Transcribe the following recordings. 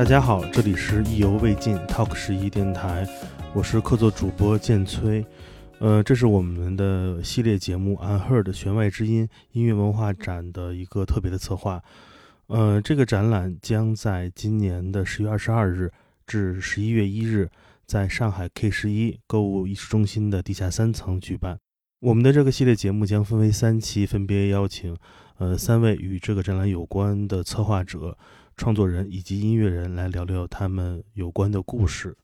大家好，这里是意犹未尽 Talk 十一电台，我是客座主播建崔。呃，这是我们的系列节目《Unheard 弦外之音》音乐文化展的一个特别的策划。呃，这个展览将在今年的十月二十二日至十一月一日，在上海 K 十一购物艺术中心的地下三层举办。我们的这个系列节目将分为三期，分别邀请呃三位与这个展览有关的策划者。创作人以及音乐人来聊聊他们有关的故事。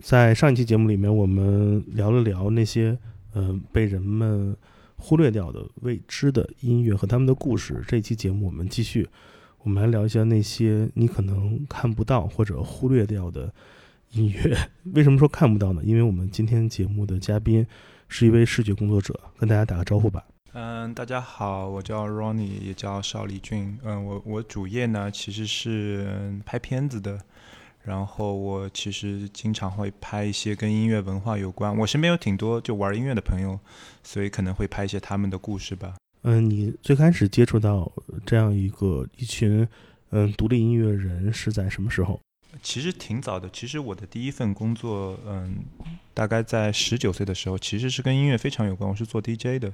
在上一期节目里面，我们聊了聊那些呃被人们忽略掉的未知的音乐和他们的故事。这一期节目我们继续，我们来聊一下那些你可能看不到或者忽略掉的音乐。为什么说看不到呢？因为我们今天节目的嘉宾是一位视觉工作者，跟大家打个招呼吧。嗯，大家好，我叫 Ronnie，也叫邵丽俊。嗯，我我主业呢其实是拍片子的，然后我其实经常会拍一些跟音乐文化有关。我身边有挺多就玩音乐的朋友，所以可能会拍一些他们的故事吧。嗯，你最开始接触到这样一个一群嗯独立音乐人是在什么时候？其实挺早的。其实我的第一份工作，嗯，大概在十九岁的时候，其实是跟音乐非常有关。我是做 DJ 的。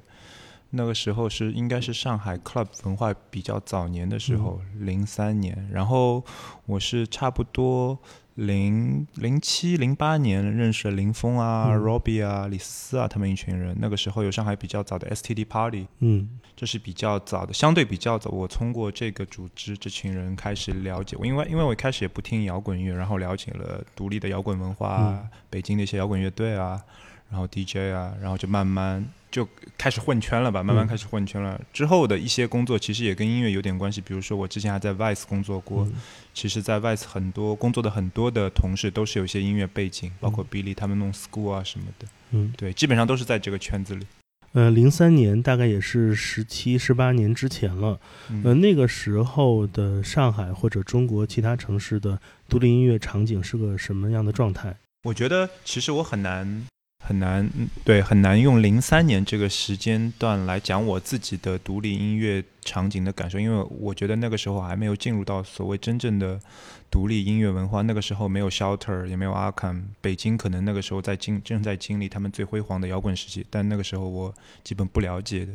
那个时候是应该是上海 club 文化比较早年的时候，零三年。然后我是差不多零零七零八年认识了林峰啊、Robbie 啊、李思啊他们一群人。那个时候有上海比较早的 STD Party，嗯，这是比较早的，相对比较早。我通过这个组织这群人开始了解我，因为因为我一开始也不听摇滚乐，然后了解了独立的摇滚文化，北京的一些摇滚乐队啊，然后 DJ 啊，然后就慢慢。就开始混圈了吧，慢慢开始混圈了。之后的一些工作其实也跟音乐有点关系，比如说我之前还在 Vice 工作过。其实，在 Vice 很多工作的很多的同事都是有一些音乐背景，包括 Billy 他们弄 School 啊什么的。嗯，对，基本上都是在这个圈子里。呃，零三年大概也是十七、十八年之前了。呃，那个时候的上海或者中国其他城市的独立音乐场景是个什么样的状态？我觉得其实我很难。很难，对，很难用零三年这个时间段来讲我自己的独立音乐场景的感受，因为我觉得那个时候还没有进入到所谓真正的独立音乐文化，那个时候没有 Shelter，也没有 Arkham，北京可能那个时候在经正在经历他们最辉煌的摇滚时期，但那个时候我基本不了解的。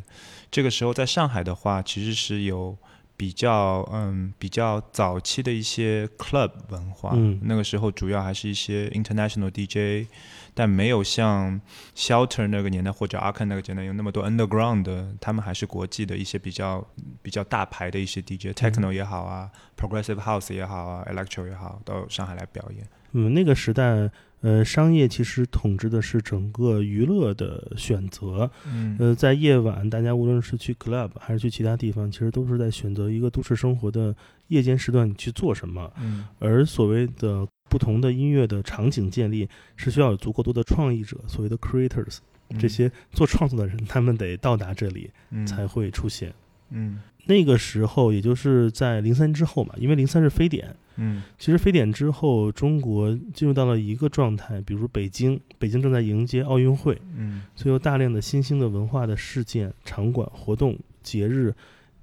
这个时候在上海的话，其实是有比较嗯比较早期的一些 club 文化，那个时候主要还是一些 international DJ。但没有像 Shelter 那个年代或者 Arkan 那个年代有那么多 Underground 的，他们还是国际的一些比较比较大牌的一些 DJ，Techno 也好啊，Progressive House 也好啊，Electro 也好，到上海来表演。嗯，那个时代，呃，商业其实统治的是整个娱乐的选择。嗯，呃，在夜晚，大家无论是去 Club 还是去其他地方，其实都是在选择一个都市生活的夜间时段你去做什么。嗯，而所谓的。不同的音乐的场景建立是需要有足够多的创意者，所谓的 creators，这些做创作的人，他们得到达这里才会出现。嗯，那个时候也就是在零三之后嘛，因为零三是非典。嗯，其实非典之后，中国进入到了一个状态，比如北京，北京正在迎接奥运会。嗯，所以有大量的新兴的文化的事件、场馆、活动、节日，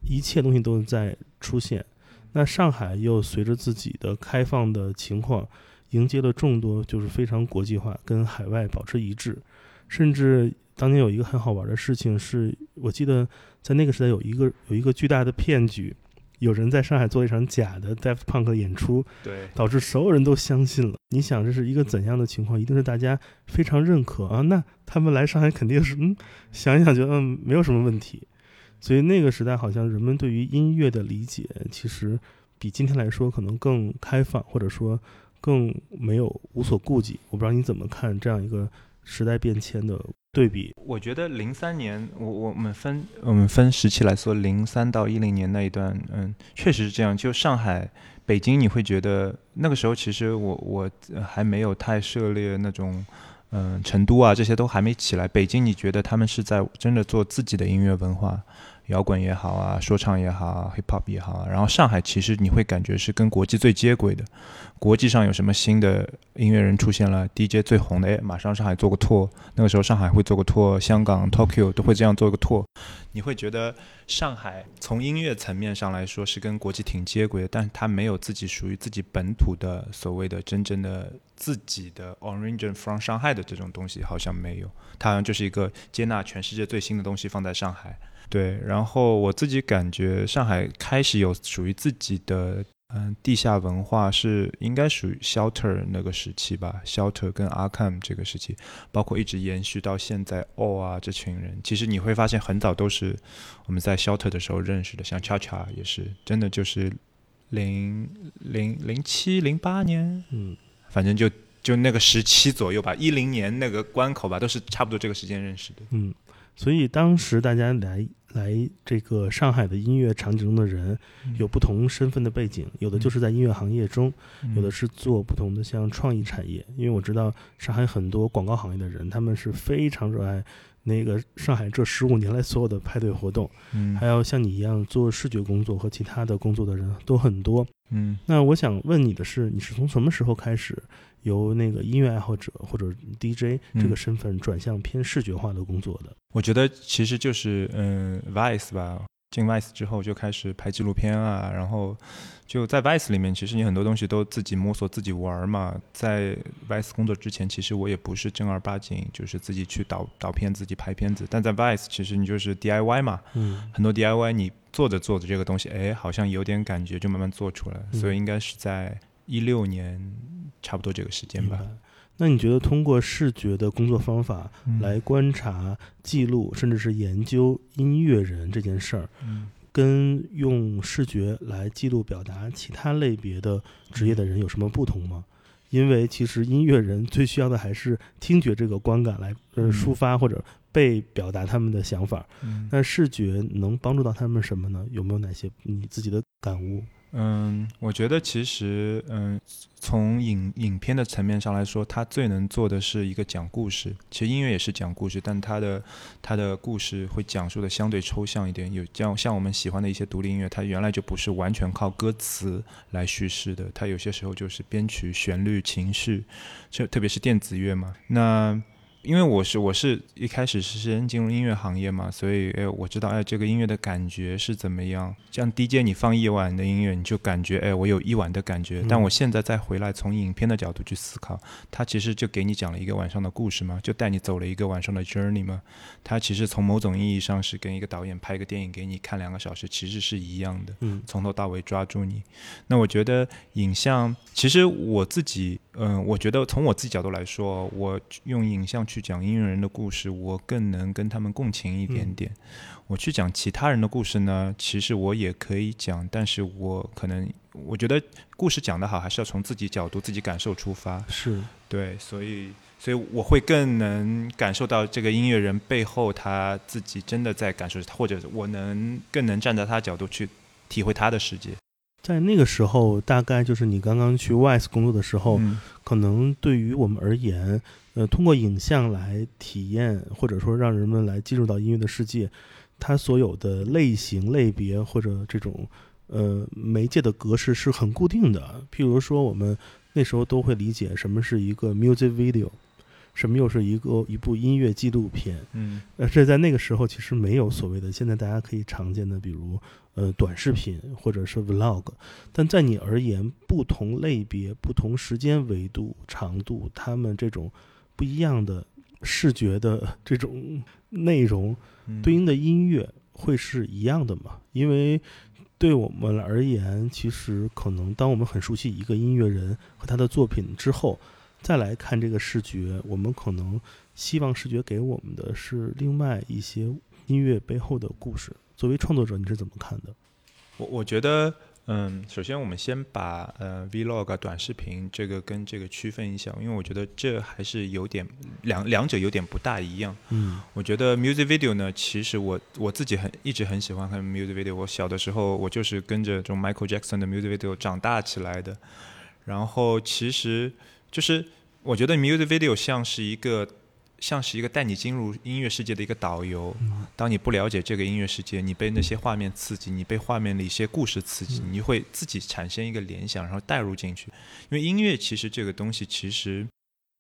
一切东西都在出现。那上海又随着自己的开放的情况，迎接了众多就是非常国际化，跟海外保持一致。甚至当年有一个很好玩的事情，是我记得在那个时代有一个有一个巨大的骗局，有人在上海做一场假的 Daft Punk 演出，对，导致所有人都相信了。你想这是一个怎样的情况？一定是大家非常认可啊，那他们来上海肯定是嗯，想一想觉得嗯没有什么问题。所以那个时代，好像人们对于音乐的理解，其实比今天来说可能更开放，或者说更没有无所顾忌。我不知道你怎么看这样一个时代变迁的对比。我觉得零三年，我我们分我们分时期来说，零三到一零年那一段，嗯，确实是这样。就上海、北京，你会觉得那个时候，其实我我还没有太涉猎那种。嗯，成都啊，这些都还没起来。北京，你觉得他们是在真的做自己的音乐文化？摇滚也好啊，说唱也好，hip hop 也好啊。然后上海其实你会感觉是跟国际最接轨的，国际上有什么新的音乐人出现了，DJ 最红的，哎，马上上海做个 tour。那个时候上海会做个 tour，香港 Tokyo 都会这样做个 tour。你会觉得上海从音乐层面上来说是跟国际挺接轨的，但是它没有自己属于自己本土的所谓的真正的自己的 origin from 上海的这种东西，好像没有。它好像就是一个接纳全世界最新的东西放在上海。对，然后我自己感觉上海开始有属于自己的嗯地下文化，是应该属于 Shelter 那个时期吧，Shelter 跟 Arkham 这个时期，包括一直延续到现在 All 啊这群人，其实你会发现很早都是我们在 Shelter 的时候认识的，像 Cha Cha 也是，真的就是零零零七零八年，嗯，反正就就那个时期左右吧，一零年那个关口吧，都是差不多这个时间认识的，嗯，所以当时大家来。来这个上海的音乐场景中的人，有不同身份的背景，有的就是在音乐行业中，有的是做不同的像创意产业。因为我知道上海很多广告行业的人，他们是非常热爱那个上海这十五年来所有的派对活动。嗯，还有像你一样做视觉工作和其他的工作的人都很多。嗯，那我想问你的是，你是从什么时候开始？由那个音乐爱好者或者 DJ 这个身份转向偏视觉化的工作的，我觉得其实就是嗯，Vice 吧，进 Vice 之后就开始拍纪录片啊，然后就在 Vice 里面，其实你很多东西都自己摸索、自己玩嘛。在 Vice 工作之前，其实我也不是正儿八经就是自己去导导片、自己拍片子，但在 Vice 其实你就是 DIY 嘛，嗯，很多 DIY 你做着做着这个东西，哎，好像有点感觉，就慢慢做出来，所以应该是在一六年。差不多这个时间吧。那你觉得通过视觉的工作方法来观察、记录，甚至是研究音乐人这件事儿，跟用视觉来记录、表达其他类别的职业的人有什么不同吗？因为其实音乐人最需要的还是听觉这个观感来呃抒发或者被表达他们的想法。那视觉能帮助到他们什么呢？有没有哪些你自己的感悟？嗯，我觉得其实，嗯，从影影片的层面上来说，它最能做的是一个讲故事。其实音乐也是讲故事，但它的它的故事会讲述的相对抽象一点。有像像我们喜欢的一些独立音乐，它原来就不是完全靠歌词来叙事的，它有些时候就是编曲、旋律、情绪，就特别是电子乐嘛。那因为我是我是一开始是先进入音乐行业嘛，所以哎，我知道哎，这个音乐的感觉是怎么样。像 DJ 你放一晚的音乐，你就感觉哎，我有一晚的感觉。但我现在再回来从影片的角度去思考，它其实就给你讲了一个晚上的故事嘛，就带你走了一个晚上的 journey 嘛。它其实从某种意义上是跟一个导演拍一个电影给你看两个小时，其实是一样的。嗯，从头到尾抓住你。那我觉得影像，其实我自己，嗯，我觉得从我自己角度来说，我用影像。去讲音乐人的故事，我更能跟他们共情一点点。我去讲其他人的故事呢，其实我也可以讲，但是我可能我觉得故事讲得好，还是要从自己角度、自己感受出发。是对，所以所以我会更能感受到这个音乐人背后他自己真的在感受，或者我能更能站在他角度去体会他的世界。在那个时候，大概就是你刚刚去 WISE 工作的时候，可能对于我们而言。呃，通过影像来体验，或者说让人们来进入到音乐的世界，它所有的类型、类别或者这种呃媒介的格式是很固定的。譬如说，我们那时候都会理解什么是一个 music video，什么又是一个一部音乐纪录片。嗯，呃，这在那个时候其实没有所谓的现在大家可以常见的，比如呃短视频或者是 vlog。但在你而言，不同类别、不同时间维度、长度，他们这种。不一样的视觉的这种内容，对应的音乐会是一样的吗？因为对我们而言，其实可能当我们很熟悉一个音乐人和他的作品之后，再来看这个视觉，我们可能希望视觉给我们的是另外一些音乐背后的故事。作为创作者，你是怎么看的？我我觉得。嗯，首先我们先把呃 vlog 短视频这个跟这个区分一下，因为我觉得这还是有点两两者有点不大一样。嗯，我觉得 music video 呢，其实我我自己很一直很喜欢看 music video。我小的时候我就是跟着这种 Michael Jackson 的 music video 长大起来的。然后其实就是我觉得 music video 像是一个像是一个带你进入音乐世界的一个导游。当你不了解这个音乐世界，你被那些画面刺激，你被画面的一些故事刺激，你会自己产生一个联想，然后带入进去。因为音乐其实这个东西，其实，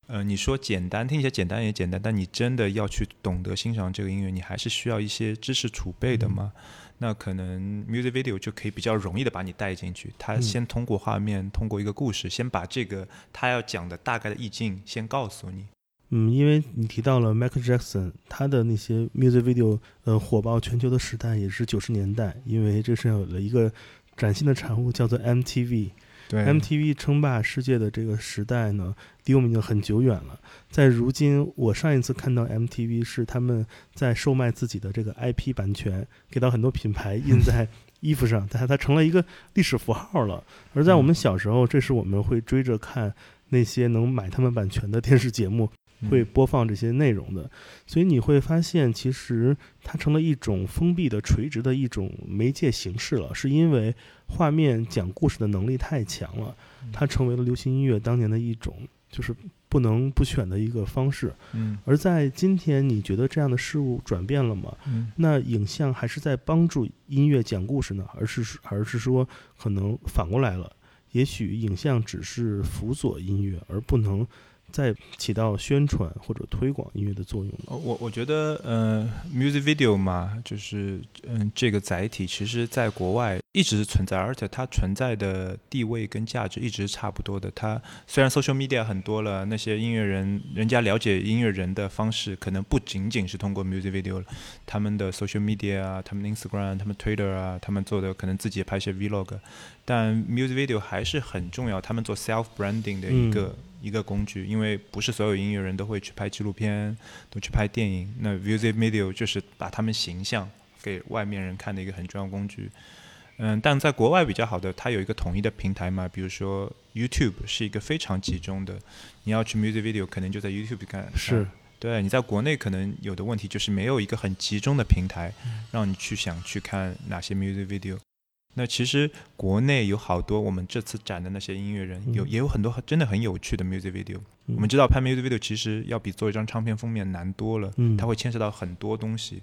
呃，你说简单，听起来简单也简单，但你真的要去懂得欣赏这个音乐，你还是需要一些知识储备的嘛。那可能 music video 就可以比较容易的把你带进去。他先通过画面，通过一个故事，先把这个他要讲的大概的意境先告诉你。嗯，因为你提到了 Michael Jackson，他的那些 music video，呃，火爆全球的时代也是九十年代，因为这是有了一个崭新的产物，叫做 MTV。对，MTV 称霸世界的这个时代呢，离我们已经很久远了。在如今，我上一次看到 MTV 是他们在售卖自己的这个 IP 版权，给到很多品牌印在衣服上，它它成了一个历史符号了。而在我们小时候，这是我们会追着看那些能买他们版权的电视节目。会播放这些内容的，所以你会发现，其实它成了一种封闭的、垂直的一种媒介形式了。是因为画面讲故事的能力太强了，它成为了流行音乐当年的一种就是不能不选的一个方式。嗯，而在今天，你觉得这样的事物转变了吗？嗯，那影像还是在帮助音乐讲故事呢，而是而是说可能反过来了？也许影像只是辅佐音乐，而不能。在起到宣传或者推广音乐的作用。我我觉得，呃，music video 嘛，就是嗯，这个载体其实在国外一直是存在，而且它存在的地位跟价值一直差不多的。它虽然 social media 很多了，那些音乐人人家了解音乐人的方式可能不仅仅是通过 music video 了，他们的 social media 啊，他们的 Instagram，他们 Twitter 啊，他们做的可能自己也拍些 vlog，但 music video 还是很重要，他们做 self branding 的一个。一个工具，因为不是所有音乐人都会去拍纪录片，都去拍电影。那 music video 就是把他们形象给外面人看的一个很重要工具。嗯，但在国外比较好的，它有一个统一的平台嘛，比如说 YouTube 是一个非常集中的，你要去 music video 可能就在 YouTube 看。是，对你在国内可能有的问题就是没有一个很集中的平台，让你去想去看哪些 music video。那其实国内有好多我们这次展的那些音乐人，有也有很多真的很有趣的 music video。我们知道拍 music video 其实要比做一张唱片封面难多了，它会牵涉到很多东西。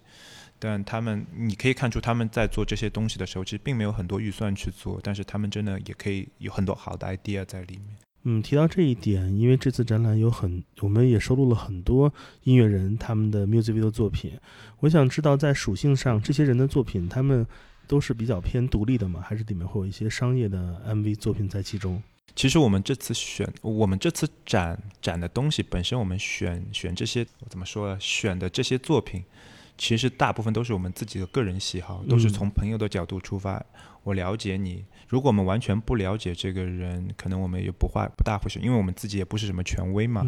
但他们你可以看出他们在做这些东西的时候，其实并没有很多预算去做，但是他们真的也可以有很多好的 idea 在里面。嗯，提到这一点，因为这次展览有很，我们也收录了很多音乐人他们的 music video 作品。我想知道在属性上，这些人的作品他们。都是比较偏独立的嘛，还是里面会有一些商业的 MV 作品在其中？其实我们这次选，我们这次展展的东西本身，我们选选这些怎么说呢？选的这些作品，其实大部分都是我们自己的个人喜好，都是从朋友的角度出发。我了解你，如果我们完全不了解这个人，可能我们也不会不大会选，因为我们自己也不是什么权威嘛。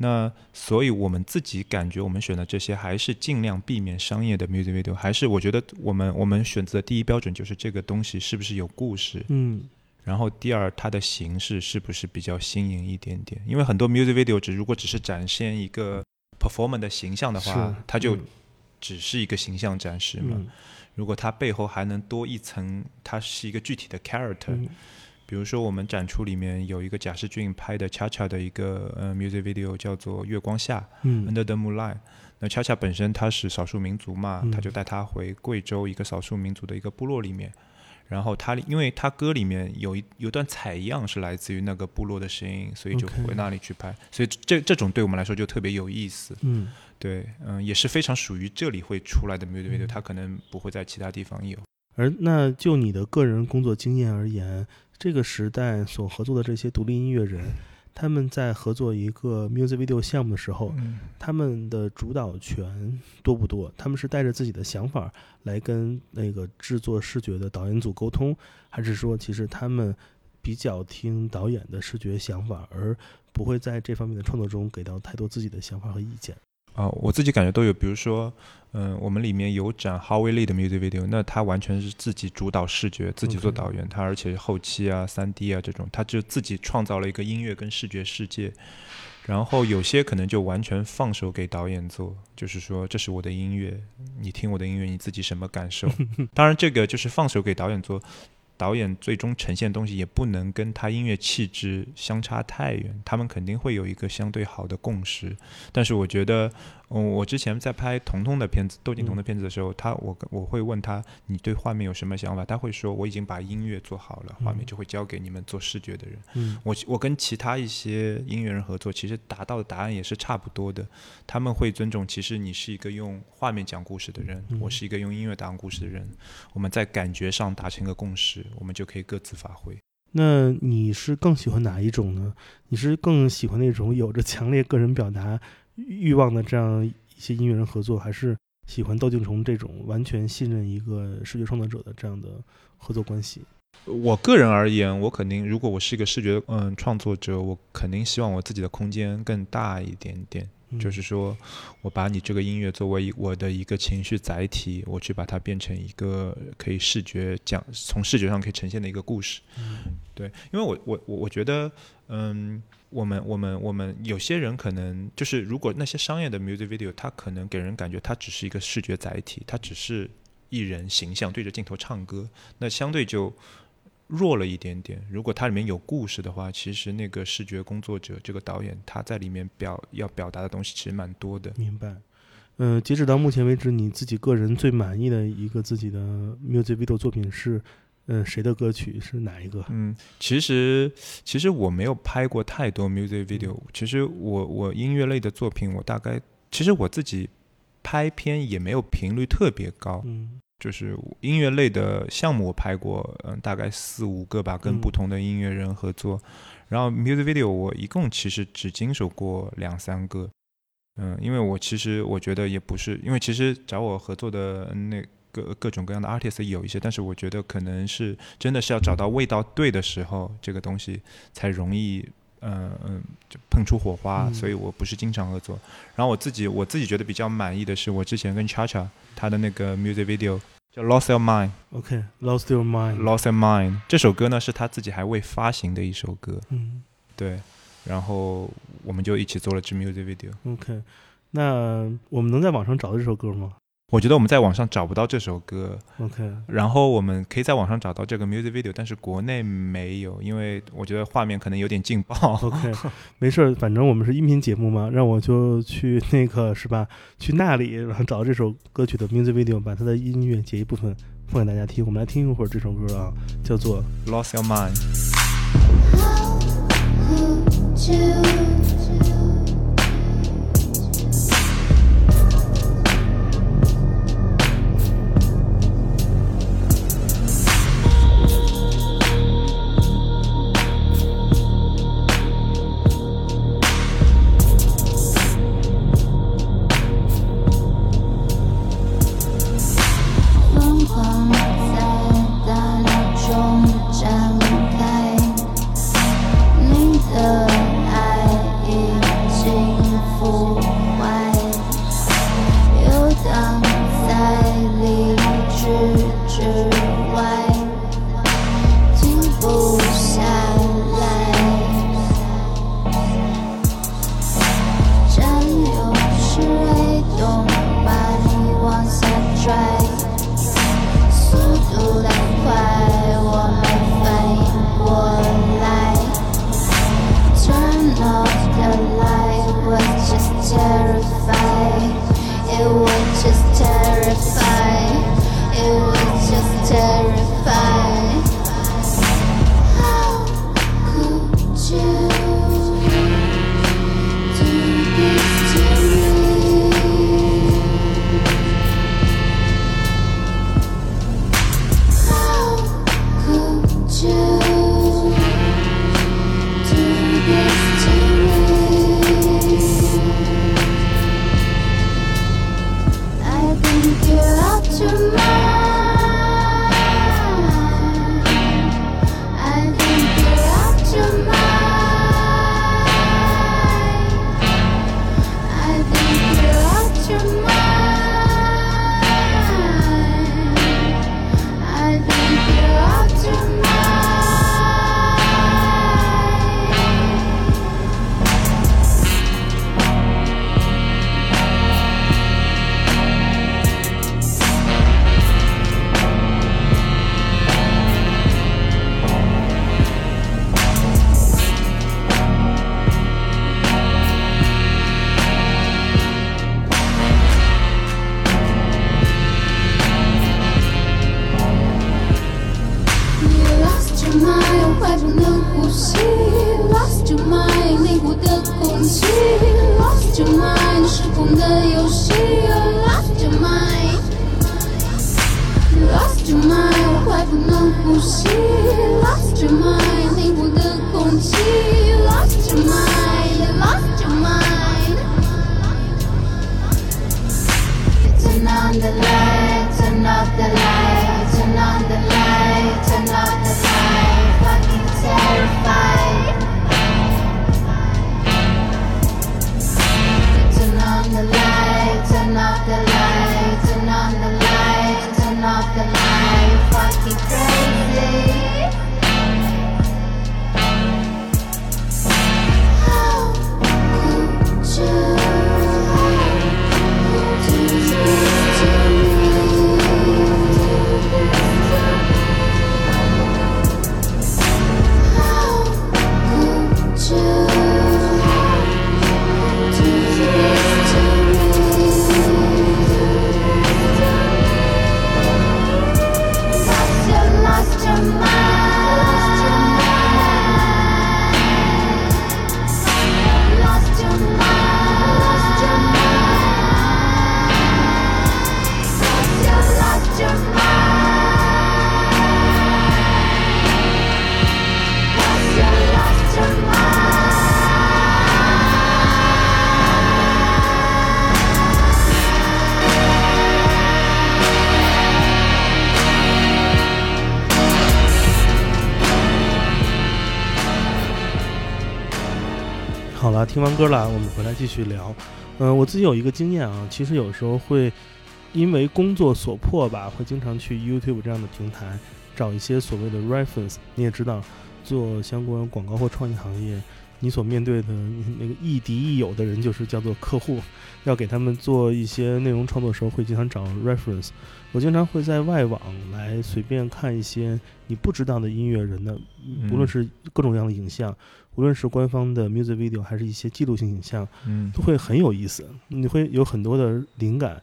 那所以，我们自己感觉，我们选的这些还是尽量避免商业的 music video，还是我觉得我们我们选择的第一标准就是这个东西是不是有故事，嗯，然后第二它的形式是不是比较新颖一点点，因为很多 music video 只如果只是展现一个 performer 的形象的话，它就只是一个形象展示嘛，如果它背后还能多一层，它是一个具体的 character。比如说，我们展出里面有一个贾士俊拍的恰恰的一个呃 music video，叫做《月光下》（Under the Moonlight）。那恰恰本身他是少数民族嘛，他就带他回贵州一个少数民族的一个部落里面，然后他因为他歌里面有一有段采样是来自于那个部落的声音，所以就回那里去拍。所以这这种对我们来说就特别有意思。嗯，对，嗯，也是非常属于这里会出来的 music video，它可能不会在其他地方有。而那就你的个人工作经验而言。这个时代所合作的这些独立音乐人，他们在合作一个 music video 项目的时候，他们的主导权多不多？他们是带着自己的想法来跟那个制作视觉的导演组沟通，还是说其实他们比较听导演的视觉想法，而不会在这方面的创作中给到太多自己的想法和意见？啊，我自己感觉都有，比如说，嗯，我们里面有展 Howie Lee 的 music video，那他完全是自己主导视觉，自己做导演，他而且后期啊、三 D 啊这种，他就自己创造了一个音乐跟视觉世界。然后有些可能就完全放手给导演做，就是说这是我的音乐，你听我的音乐，你自己什么感受？当然，这个就是放手给导演做。导演最终呈现的东西也不能跟他音乐气质相差太远，他们肯定会有一个相对好的共识。但是我觉得。嗯，我之前在拍童童的片子，窦靖童的片子的时候，他我我会问他，你对画面有什么想法？他会说，我已经把音乐做好了，画面就会交给你们做视觉的人。嗯，我我跟其他一些音乐人合作，其实达到的答案也是差不多的。他们会尊重，其实你是一个用画面讲故事的人，我是一个用音乐讲故事的人，我们在感觉上达成一个共识，我们就可以各自发挥。那你是更喜欢哪一种呢？你是更喜欢那种有着强烈个人表达？欲望的这样一些音乐人合作，还是喜欢窦靖童这种完全信任一个视觉创作者的这样的合作关系。我个人而言，我肯定，如果我是一个视觉嗯创作者，我肯定希望我自己的空间更大一点点。就是说，我把你这个音乐作为我的一个情绪载体，我去把它变成一个可以视觉讲，从视觉上可以呈现的一个故事。对，因为我我我我觉得，嗯。我们我们我们有些人可能就是，如果那些商业的 music video，它可能给人感觉它只是一个视觉载体，它只是艺人形象对着镜头唱歌，那相对就弱了一点点。如果它里面有故事的话，其实那个视觉工作者这个导演他在里面表要表达的东西其实蛮多的。明白。嗯，截止到目前为止，你自己个人最满意的一个自己的 music video 作品是？嗯，谁的歌曲是哪一个？嗯，其实其实我没有拍过太多 music video。其实我我音乐类的作品，我大概其实我自己拍片也没有频率特别高。嗯，就是音乐类的项目我拍过，嗯，大概四五个吧，跟不同的音乐人合作。然后 music video 我一共其实只经手过两三个。嗯，因为我其实我觉得也不是，因为其实找我合作的那。各各种各样的 artist 有一些，但是我觉得可能是真的是要找到味道对的时候，这个东西才容易，嗯嗯，就碰出火花。所以我不是经常合作。然后我自己我自己觉得比较满意的是，我之前跟 Cha Cha 他的那个 music video 叫 Lost Your Mind。OK，Lost Your Mind。Lost Your Mind 这首歌呢是他自己还未发行的一首歌。嗯，对。然后我们就一起做了支 music video。OK，那我们能在网上找到这首歌吗？我觉得我们在网上找不到这首歌，OK。然后我们可以在网上找到这个 music video，但是国内没有，因为我觉得画面可能有点劲爆。OK，没事儿，反正我们是音频节目嘛，让我就去那个是吧？去那里，然后找到这首歌曲的 music video，把它的音乐截一部分放给大家听。我们来听一会儿这首歌啊，叫做《Lost Your Mind》。My unfriendly 呼吸，Lost your mind，凝固的空气，Lost your mind，时空的游戏，Lost your mind，Lost your mind，我快不能呼吸，Lost your mind，凝固的空气，Lost your mind，Lost your mind。Turn on the light, turn off the light, turn on the light, turn off the light. Turn on the light, turn off the light, 了，听完歌了，我们回来继续聊。嗯、我自己有一个经验啊，其实有时候会因为工作所迫吧，会经常去 YouTube 这样的平台找一些所谓的 reference。你也知道，做相关广告或创意行业，你所面对的那个亦敌亦友的人就是叫做客户，要给他们做一些内容创作的时候，会经常找 reference。我经常会在外网来随便看一些你不知道的音乐人的，无论是各种各样的影像，无论是官方的 music video 还是一些记录性影像，嗯都会很有意思，你会有很多的灵感。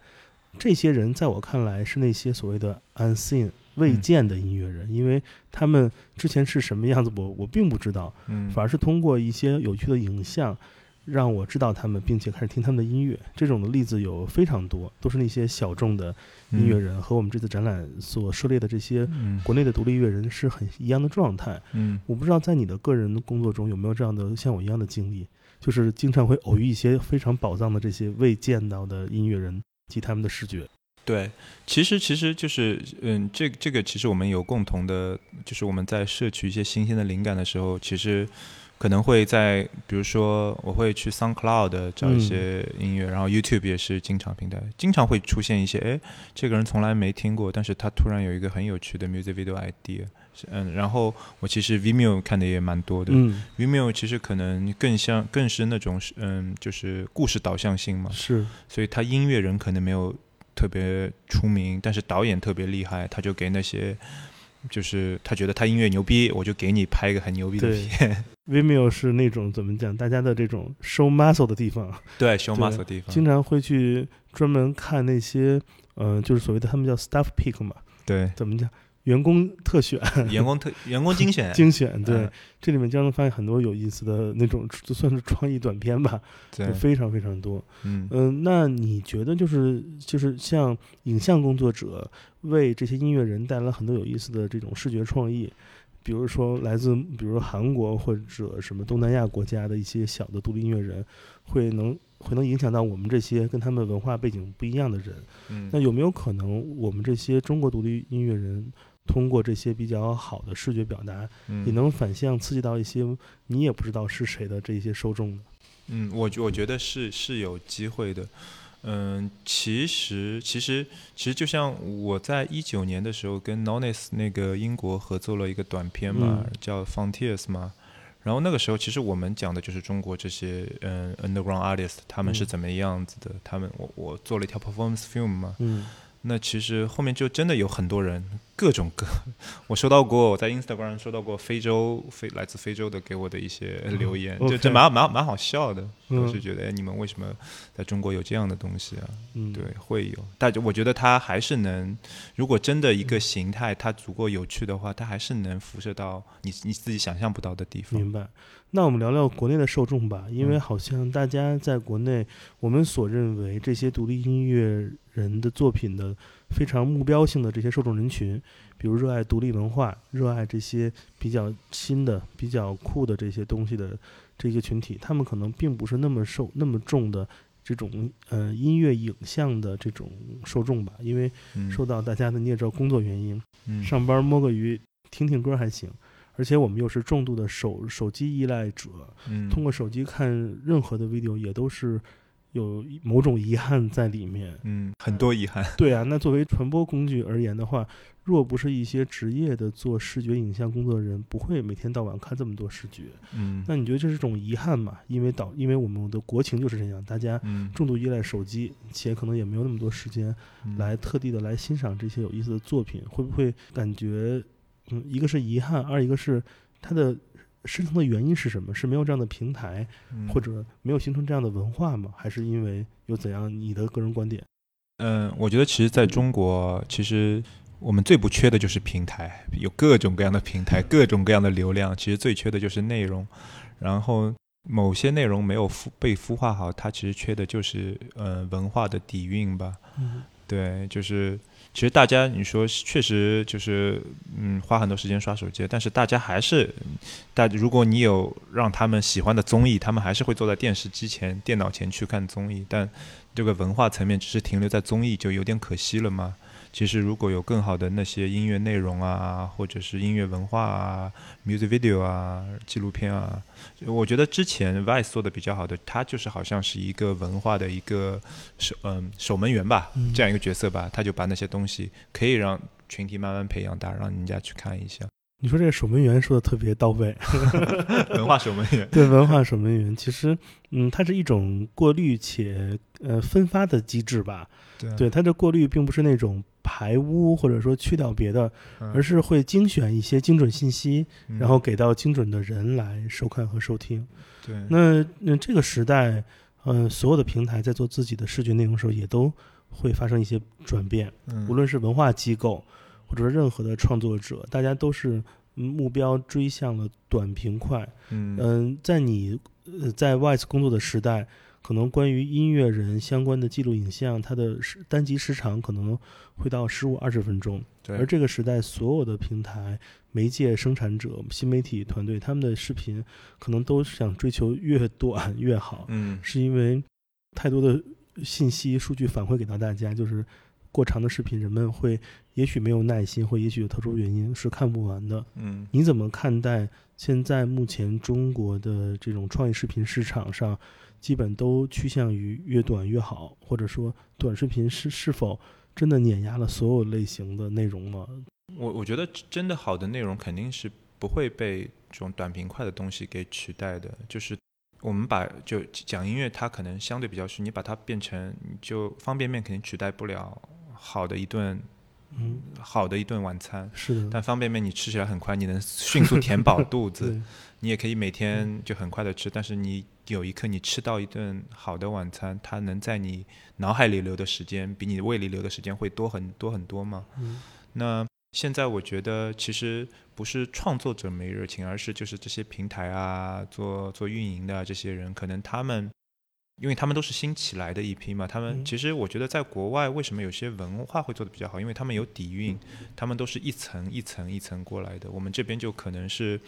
这些人在我看来是那些所谓的 unseen 未见的音乐人，因为他们之前是什么样子，我我并不知道，嗯反而是通过一些有趣的影像，让我知道他们，并且开始听他们的音乐。这种的例子有非常多，都是那些小众的音乐人，和我们这次展览所涉猎的这些嗯国内的独立音乐人是很一样的状态。嗯我不知道在你的个人工作中有没有这样的像我一样的经历，就是经常会偶遇一些非常宝藏的这些未见到的音乐人及他们的视觉。对，其实其实就是，嗯，这这个其实我们有共同的，就是我们在摄取一些新鲜的灵感的时候，其实可能会在，比如说我会去 SoundCloud 找一些音乐，然后 YouTube 也是经常平台，经常会出现一些，哎，这个人从来没听过，但是他突然有一个很有趣的 music video idea，嗯，然后我其实 Vimeo 看的也蛮多的、嗯，v i m e o 其实可能更像更是那种是嗯，就是故事导向性嘛，是，所以他音乐人可能没有特别出名，但是导演特别厉害，他就给那些就是他觉得他音乐牛逼，我就给你拍一个很牛逼的片，Vimeo 是那种怎么讲，大家的这种 show muscle 的地方，对 show muscle 的地方，经常会去专门看那些，嗯、就是所谓的他们叫 staff pick 嘛，对，怎么讲，员工特选、员工特 员工精选，精选，对，嗯这里面经常能发现很多有意思的那种，就算是创意短片吧，对就，非常非常多。嗯嗯，那你觉得就是就是像影像工作者为这些音乐人带来很多有意思的这种视觉创意，比如说来自比如说韩国或者什么东南亚国家的一些小的独立音乐人，会能会能影响到我们这些跟他们文化背景不一样的人。嗯那有没有可能我们这些中国独立音乐人？通过这些比较好的视觉表达，嗯也嗯能反向刺激到一些你也不知道是谁的这些受众的？嗯，我觉我觉得是是有机会的。嗯，其实其实其实就像我在一九年的时候跟 Nonis 那个英国合作了一个短片嘛，嗯叫 Frontiers 嘛。然后那个时候其实我们讲的就是中国这些嗯 underground artist 他们是嗯怎么样子的，他们我我做了一条 performance film 嘛。嗯那其实后面就真的有很多人各种各，我收到过我在 Instagram 上收到过非洲非来自非洲的给我的一些留言，嗯就这蛮蛮蛮好笑的，嗯我是觉得哎你们为什么在中国有这样的东西啊？嗯，对，会有，但我觉得它还是能，如果真的一个形态它足够有趣的话，它还是能辐射到你你自己想象不到的地方。明白。那我们聊聊国内的受众吧，因为嗯好像大家在国内，我们所认为这些独立音乐人的作品的非常目标性的这些受众人群，比如热爱独立文化、热爱这些比较新的、比较酷的这些东西的这个群体，他们可能并不是那么受那么重的这种呃音乐影像的这种受众吧，因为嗯。受到大家的你也知道工作原因，嗯。上班摸个鱼听听歌还行，而且我们又是重度的手手机依赖者，嗯。通过手机看任何的 video 也都是有某种遗憾在里面。嗯很多遗憾。对啊，那作为传播工具而言的话，若不是一些职业的做视觉影像工作的人，不会每天到晚看这么多视觉。嗯那你觉得这是种遗憾吗？因为导，因为我们的国情就是这样，大家嗯重度依赖手机，且可能也没有那么多时间嗯来特地的来欣赏这些有意思的作品，会不会感觉，嗯，一个是遗憾，二一个是它的深层的原因是什么？是没有这样的平台，嗯或者没有形成这样的文化吗？还是因为有怎样你的个人观点？嗯，我觉得其实在中国，其实我们最不缺的就是平台，有各种各样的平台，各种各样的流量。其实最缺的就是内容，然后某些内容没有孵被孵化好，它其实缺的就是呃文化的底蕴吧。嗯对，就是其实大家你说确实就是嗯花很多时间刷手机，但是大家还是大如果你有让他们喜欢的综艺，他们还是会坐在电视机前、电脑前去看综艺，但这个文化层面只是停留在综艺，就有点可惜了吗。其实如果有更好的那些音乐内容啊，或者是音乐文化啊、music video 啊、纪录片啊，我觉得之前 Vice 做的比较好的，他就是好像是一个文化的一个守嗯守门员吧，嗯。这样一个角色吧，他就把那些东西可以让群体慢慢培养大，让人家去看一下你说这个守门员说的特别到位，文化守门员。对文化守门员，其实，嗯，它是一种过滤且呃分发的机制吧。对对，它的过滤并不是那种排污或者说去掉别的，嗯而是会精选一些精准信息，嗯然后给到精准的人来收看和收听。对，那那这个时代，呃，所有的平台在做自己的视觉内容的时候，也都会发生一些转变。嗯无论是文化机构，或者说任何的创作者，大家都是嗯目标追向了短平快。嗯嗯，在你呃在 Vice 工作的时代，可能关于音乐人相关的记录影像，它的时单集时长可能会到十五二十分钟。对，而这个时代，所有的平台、媒介生产者、新媒体团队，他们的视频可能都想追求越短越好，嗯是因为太多的信息数据反馈给到大家，就是过长的视频，人们会也许没有耐心，或也许有特殊原因是看不完的。嗯你怎么看待现在目前中国的这种创意视频市场上，基本都趋向于越短越好，或者说短视频是是否真的碾压了所有类型的内容呢？我我觉得真的好的内容肯定是不会被这种短平快的东西给取代的。就是我们把就讲音乐，它可能相对比较虚，你把它变成就方便面肯定取代不了好的一顿嗯，好的一顿晚餐。是的，但方便面你吃起来很快，你能迅速填饱肚子，你也可以每天就很快的吃。但是你有一刻你吃到一顿好的晚餐，它能在你脑海里留的时间比你胃里留的时间会多很多很多吗？嗯那现在我觉得其实不是创作者没热情，而是就是这些平台啊，做做运营的、啊、这些人，可能他们。因为他们都是新起来的一批嘛，他们嗯其实我觉得在国外为什么有些文化会做的比较好，因为他们有底蕴，他们都是一层一层一层过来的。我们这边就可能是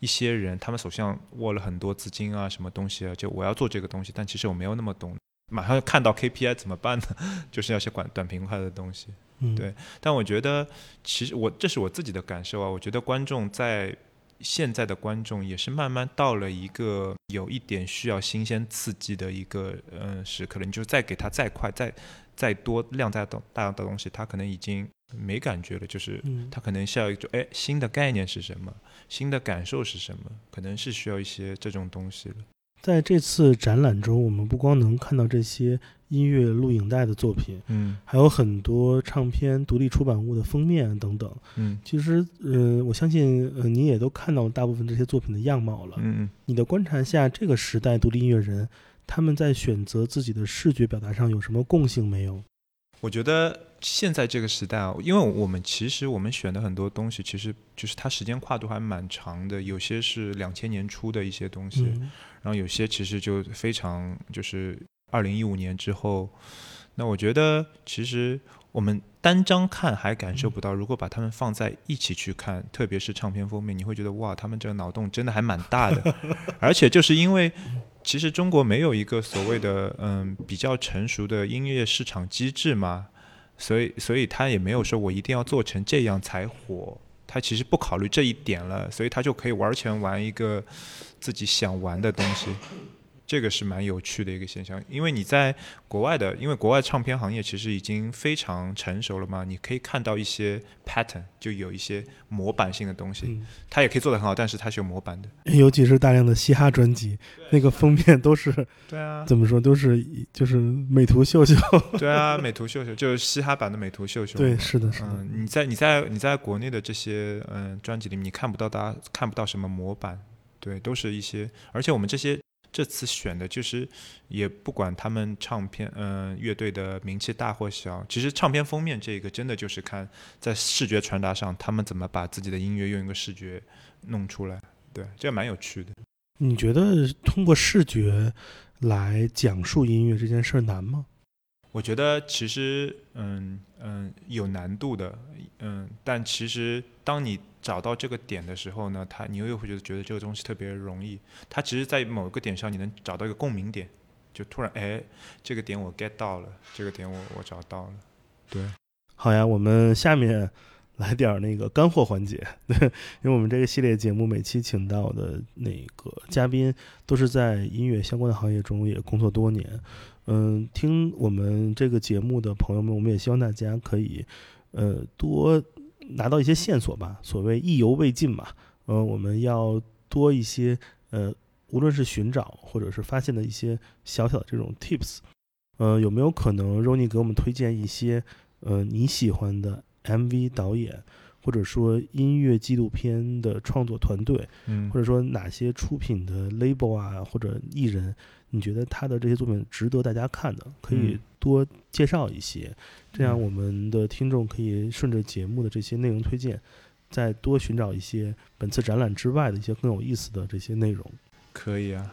一些人，他们手上握了很多资金啊，什么东西啊，就我要做这个东西，但其实我没有那么懂，马上看到 KPI 怎么办呢？就是要些短短平快的东西。嗯，对但我觉得，其实我这是我自己的感受啊。我觉得观众在现在的观众也是慢慢到了一个有一点需要新鲜刺激的一个嗯时刻了。你就再给他再快、再再多量再大大的东西，他可能已经没感觉了。就是嗯，他可能需要一种哎新的概念是什么，新的感受是什么，可能是需要一些这种东西了。在这次展览中，我们不光能看到这些音乐录影带的作品，嗯还有很多唱片、独立出版物的封面等等。嗯其实，呃，我相信，呃，你也都看到大部分这些作品的样貌了。嗯你的观察下，这个时代独立音乐人他们在选择自己的视觉表达上有什么共性没有？我觉得现在这个时代啊，因为我们其实我们选的很多东西，其实就是它时间跨度还蛮长的，有些是两千年初的一些东西，嗯然后有些其实就非常就是二零一五年之后。那我觉得其实我们单张看还感受不到，如果把它们放在一起去看，特别是唱片封面，你会觉得哇，他们这个脑洞真的还蛮大的。而且就是因为其实中国没有一个所谓的嗯比较成熟的音乐市场机制嘛，所以所以他也没有说我一定要做成这样才火，他其实不考虑这一点了，所以他就可以完全玩一个自己想玩的东西。这个是蛮有趣的一个现象，因为你在国外的，因为国外唱片行业其实已经非常成熟了嘛，你可以看到一些 pattern，就有一些模板性的东西，嗯，它也可以做得很好，但是它是有模板的。尤其是大量的嘻哈专辑，那个封面都是对啊，怎么说，都是就是美图秀秀。对啊，美图秀秀就是嘻哈版的美图秀秀。对，是的，是的。嗯，你在你在你在国内的这些嗯专辑里面，你看不到大家看不到什么模板，对，都是一些，而且我们这些这次选的就是也不管他们唱片嗯乐队的名气大或小，其实唱片封面这个真的就是看在视觉传达上他们怎么把自己的音乐用一个视觉弄出来，对，这蛮有趣的。你觉得通过视觉来讲述音乐这件事儿难吗？我觉得其实嗯嗯有难度的，嗯，但其实当你找到这个点的时候呢，他你又会觉得觉得这个东西特别容易。他其实，在某个点上你能找到一个共鸣点，就突然哎，这个点我 get 到了，这个点我我找到了。对，好呀，我们下面来点儿那个干货环节，对，因为我们这个系列节目每期请到的那个嘉宾都是在音乐相关的行业中也工作多年。嗯，听我们这个节目的朋友们，我们也希望大家可以呃多拿到一些线索吧。所谓意犹未尽嘛，呃，我们要多一些呃，无论是寻找或者是发现的一些小小的这种 tips。呃，有没有可能 r o n y 给我们推荐一些呃你喜欢的 MV 导演，或者说音乐纪录片的创作团队，嗯或者说哪些出品的 label 啊或者艺人，你觉得他的这些作品值得大家看的，可以嗯多介绍一些，这样嗯我们的听众可以顺着节目的这些内容推荐，再多寻找一些本次展览之外的一些更有意思的这些内容。可以啊。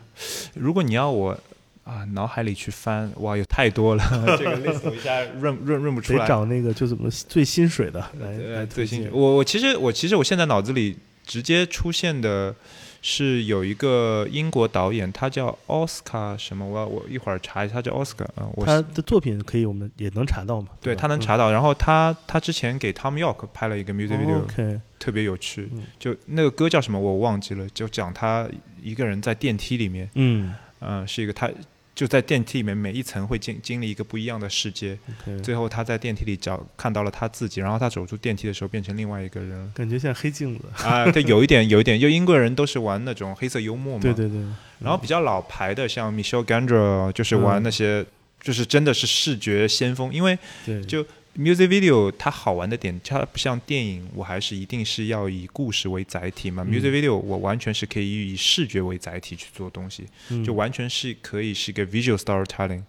如果你要我啊脑海里去翻，哇，有太多了，这个 list 我一下认认认不出来。得找那个就怎么最薪水的来来呃，最推荐。新我我其实我其实我现在脑子里直接出现的是有一个英国导演，他叫奥斯卡什么？我要我一会儿查一下，他叫奥斯卡啊。我他的作品可以，我们也能查到嘛？对吧他能查到，然后他他之前给 Tom York 拍了一个 music 嗯 video，、特别有趣嗯，就那个歌叫什么我忘记了，就讲他一个人在电梯里面，嗯嗯、是一个他就在电梯里面每一层会经经历一个不一样的世界最后他在电梯里找看到了他自己，然后他走出电梯的时候变成另外一个人。感觉像黑镜子。啊，对，有一点，有一点，就英国人都是玩那种黑色幽默嘛。对对对，然后比较老牌的，像 Michelle Gandra，就是玩嗯那些，就是真的是视觉先锋。因为对就 music video 它好玩的点，它不像电影，我还是一定是要以故事为载体嘛。嗯 music video 我完全是可以以视觉为载体去做东西，嗯就完全是可以是一个 visual storytelling，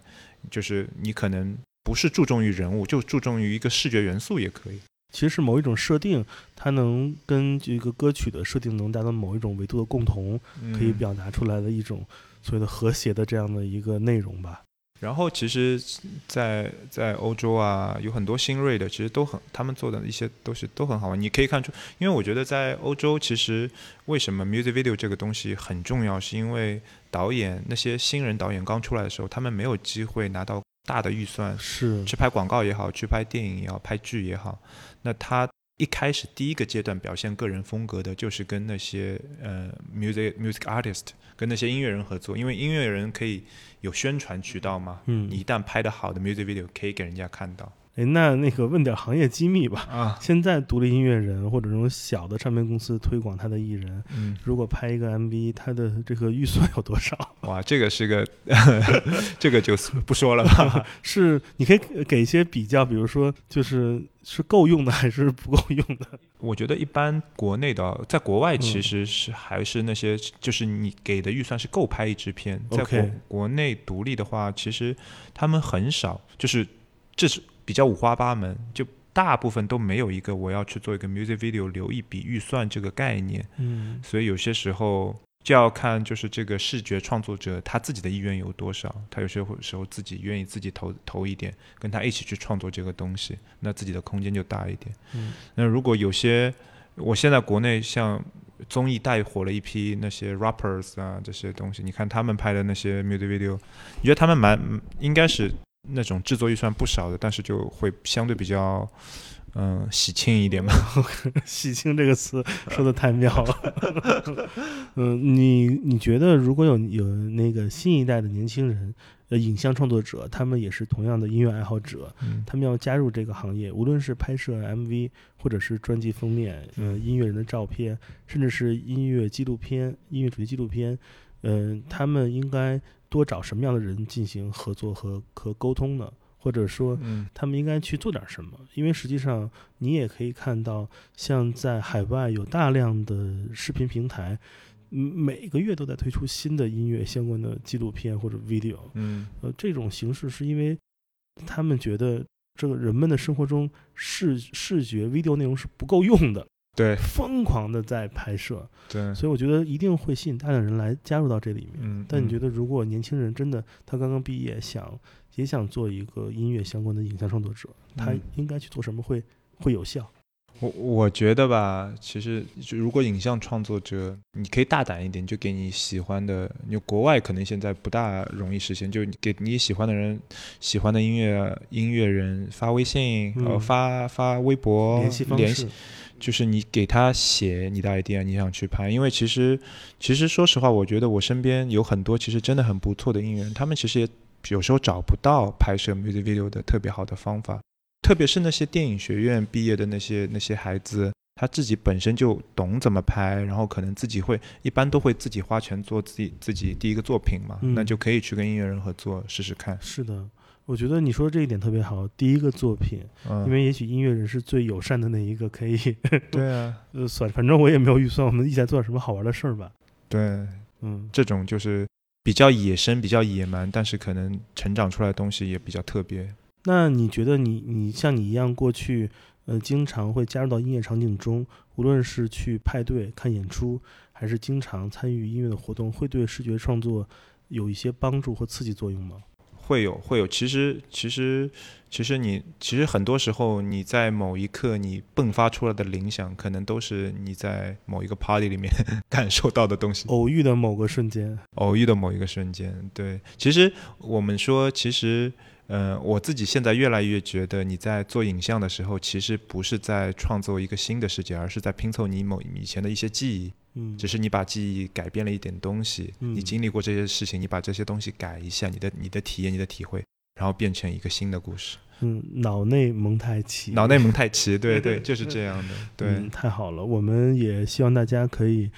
就是你可能不是注重于人物，就注重于一个视觉元素也可以。其实是某一种设定，它能跟这个歌曲的设定能达到某一种维度的共同，可以嗯表达出来的一种所谓的和谐的这样的一个内容吧。然后其实在，在欧洲啊，有很多新锐的，其实都很，他们做的一些都是都很好玩。你可以看出，因为我觉得在欧洲，其实为什么 music video 这个东西很重要，是因为导演那些新人导演刚出来的时候，他们没有机会拿到大的预算，是，去拍广告也好，去拍电影也好，拍剧也好，那他一开始第一个阶段表现个人风格的，就是跟那些呃 music music artist 跟那些音乐人合作，因为音乐人可以有宣传渠道吗。嗯你一旦拍的好的 music video 可以给人家看到。哎，那那个问点行业机密吧。啊，现在独立音乐人或者这种小的唱片公司推广他的艺人，嗯，如果拍一个 MV，他的这个预算有多少？哇，这个是个，这个就不说了吧。是你可以给一些比较，比如说就是是够用的还是不够用的？我觉得一般国内的，在国外其嗯实是还是那些，就是你给的预算是够拍一支片。在国 OK 国内独立的话，其实他们很少，就是这是比较五花八门，就大部分都没有一个我要去做一个 music video 留一笔预算这个概念。嗯所以有些时候就要看就是这个视觉创作者他自己的意愿有多少，他有些时候自己愿意自己投投一点，跟他一起去创作这个东西，那自己的空间就大一点。嗯那如果有些，我现在国内像综艺带火了一批那些 rappers 啊这些东西，你看他们拍的那些 music video，你觉得他们蛮应该是那种制作预算不少的，但是就会相对比较。嗯，喜庆一点吧。喜庆这个词说的太妙了。嗯，你你觉得如果有有那个新一代的年轻人，呃，影像创作者，他们也是同样的音乐爱好者，嗯他们要加入这个行业，无论是拍摄 MV，或者是专辑封面，呃，音乐人的照片，甚至是音乐纪录片、音乐主题纪录片，嗯、他们应该多找什么样的人进行合作和和沟通呢？或者说，嗯他们应该去做点什么？因为实际上你也可以看到，像在海外有大量的视频平台，嗯每个月都在推出新的音乐相关的纪录片或者 video。嗯呃，这种形式是因为他们觉得这个人们的生活中视视觉 video 内容是不够用的，对。疯狂的在拍摄，对，所以我觉得一定会吸引大量人来加入到这里面。嗯，但你觉得得，如果年轻人真的他刚刚毕业，想也想做一个音乐相关的影像创作者，他嗯应该去做什么会会有效？我我觉得吧，其实就如果影像创作者，你可以大胆一点，就给你喜欢的，你国外可能现在不大容易实现，就给你喜欢的人、喜欢的音乐音乐人发微信，呃，嗯发发微博联系联系，就是你给他写你的 idea，你想去拍，因为其实其实说实话，我觉得我身边有很多其实真的很不错的音乐人，他们其实也有时候找不到拍摄 music video 的特别好的方法，特别是那些电影学院毕业的那些那些孩子。他自己本身就懂怎么拍，然后可能自己会，一般都会自己花钱做自己自己第一个作品嘛，嗯那就可以去跟音乐人合作试试看。是的，我觉得你说这一点特别好。第一个作品，嗯，因为也许音乐人是最友善的那一个，可以对啊，呃，算，反正我也没有预算，我们一起来做点什么好玩的事儿吧。对，嗯，这种就是比较野生、比较野蛮，但是可能成长出来的东西也比较特别。那你觉得你你像你一样过去，呃，经常会加入到音乐场景中，无论是去派对看演出，还是经常参与音乐的活动，会对视觉创作有一些帮助或刺激作用吗？会有会有，其实其实其实你其实很多时候你在某一刻你迸发出来的灵想，可能都是你在某一个 party 里面 感受到的东西。偶遇的某个瞬间，偶遇的某一个瞬间，对，其实我们说，其实，呃，我自己现在越来越觉得，你在做影像的时候，其实不是在创作一个新的世界，而是在拼凑你某以前的一些记忆，嗯，只是你把记忆改变了一点东西，嗯你经历过这些事情，你把这些东西改一下，你的你的体验、你的体会，然后变成一个新的故事。嗯，脑内蒙太奇，脑内蒙太奇，对对，就是这样的，对，嗯，太好了！我们也希望大家可以，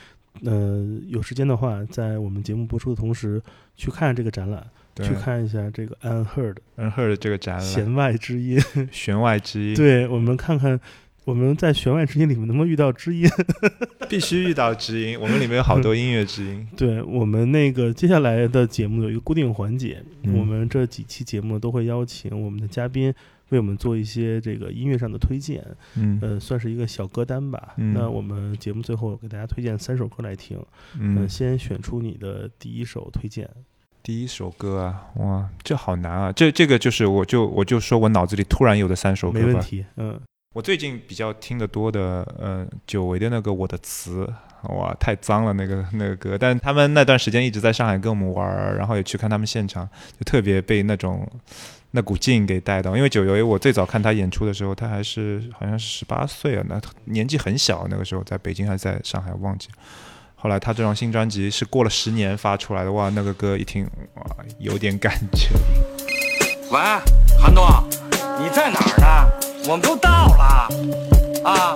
呃，有时间的话，在我们节目播出的同时，去看这个展览，对去，看一下这个 Unheard Unheard 这个展览，弦外之音。弦外之音，对，我们看看我们在弦外之音里面能不能遇到知音。必须遇到知音，我们里面有好多音乐知音，对我们那个接下来的节目有一个固定环节，嗯我们这几期节目都会邀请我们的嘉宾为我们做一些这个音乐上的推荐，嗯呃，算是一个小歌单吧。嗯那我们节目最后给大家推荐三首歌来听，嗯呃，先选出你的第一首推荐。第一首歌啊，哇，这好难啊！这这个就是，我就我就说我脑子里突然有的三首歌吧。没问题，嗯，我最近比较听得多的，呃，久违的那个《我的词》，哇，太脏了那个那个歌。但他们那段时间一直在上海跟我们玩儿，然后也去看他们现场，就特别被那种那股劲给带到。因为久违，我最早看他演出的时候，他还是好像是十八岁啊，那年纪很小，那个时候在北京还是在上海忘记了。后来他这张新专辑是过了十年发出来的，哇，那个歌一听，哇，有点感觉。喂，韩东，你在哪儿呢？我们都到了，啊。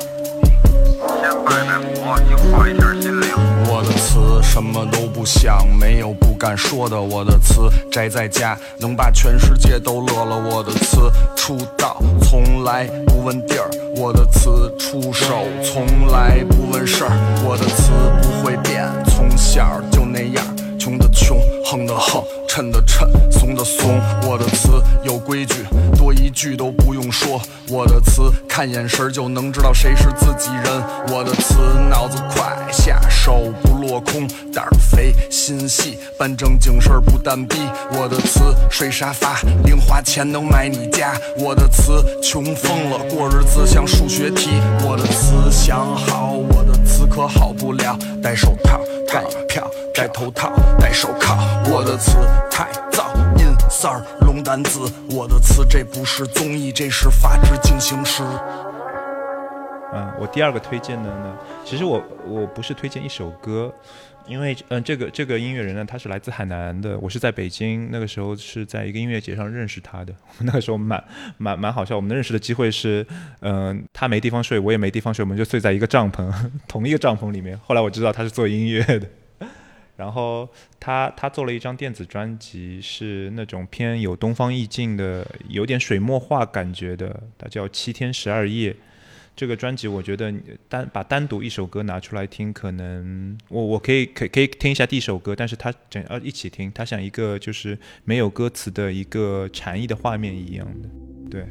我的词什么都不想，没有不敢说的。我的词宅在家，能把全世界都乐了。我的词出道从来不问地儿，我的词出手从来不问事儿。我的词不会变，从小就那样，穷的穷，横的横，衬的衬，怂的怂。我的词有规矩，多一句都不用说。我的词看眼神就能知道谁是自己人。我的词脑子快，下手落空，胆儿肥，心细，办正经事儿不单逼。我的词睡沙发，零花钱能买你家。我的词穷疯了，过日子像数学题。我的词想好，我的词可好不了，戴手套，盖票，戴头套，戴手铐。我的词太燥，阴丝儿，龙胆子。我的词这不是综艺，这是法制进行时。嗯，我第二个推荐的呢，其实我我不是推荐一首歌，因为嗯，这个这个音乐人呢，他是来自海南的，我是在北京，那个时候是在一个音乐节上认识他的，我们那个时候蛮蛮蛮好笑，我们认识的机会是，嗯，他没地方睡，我也没地方睡，我们就睡在一个帐篷，同一个帐篷里面。后来我知道他是做音乐的，然后他他做了一张电子专辑，是那种偏有东方意境的，有点水墨画感觉的，它叫《七天十二夜》。这个专辑我觉得单把单独一首歌拿出来听，可能我我可以可以可以听一下第一首歌，但是它整要一起听，它像一个就是没有歌词的一个禅意的画面一样的，对。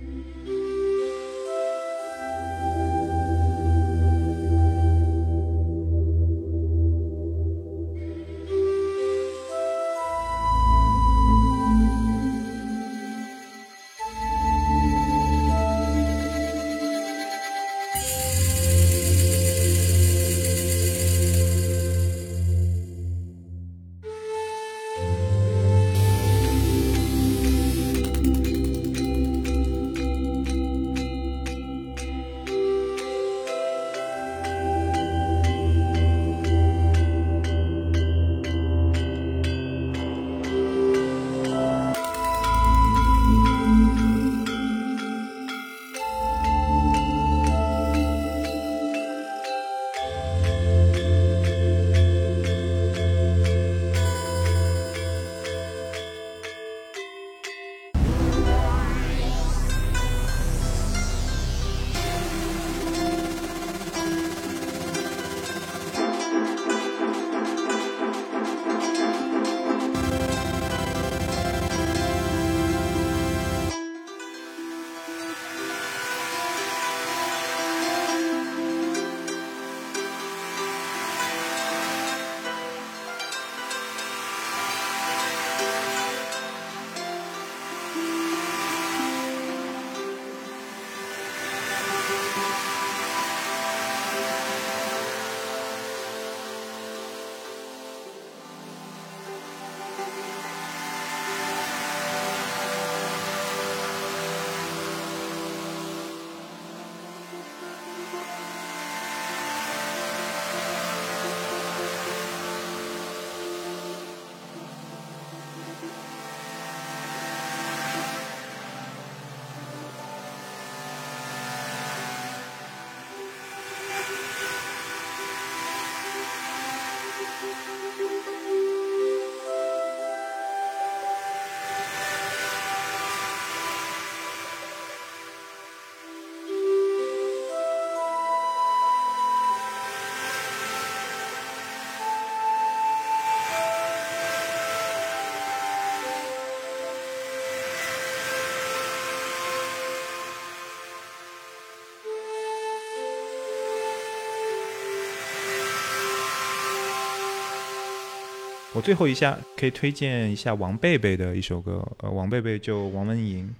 我最后一下可以推荐一下王贝贝的一首歌，呃，王贝贝就王文莹，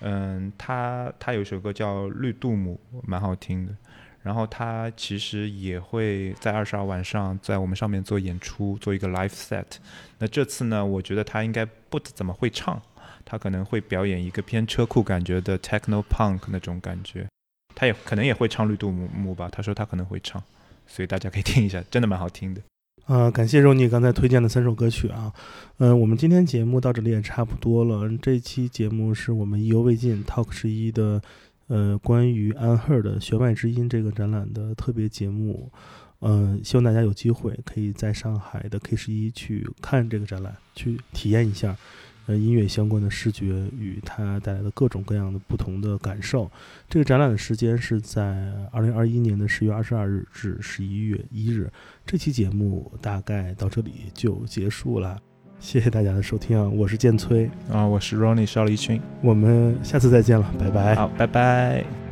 嗯，他他有一首歌叫《绿度母》，蛮好听的。然后他其实也会在二十二晚上在我们上面做演出，做一个 live set。那这次呢，我觉得他应该不怎么会唱，他可能会表演一个偏车库感觉的 techno punk 那种感觉。他也可能也会唱《绿度母母》吧，他说他可能会唱，所以大家可以听一下，真的蛮好听的。呃，感谢肉妮刚才推荐的三首歌曲啊，嗯、我们今天节目到这里也差不多了。这期节目是我们意犹未尽 Talk 十一的，呃，关于安赫的《弦外之音》这个展览的特别节目。嗯、希望大家有机会可以在上海的 K 十一去看这个展览，去体验一下，呃，音乐相关的视觉与它带来的各种各样的不同的感受。这个展览的时间是在二零二一年的十月二十二日至十一月一日。这期节目大概到这里就结束了，谢谢大家的收听啊！我是建崔，啊，我是 Ronnie 邵立群，我们下次再见了，拜拜。好，拜拜。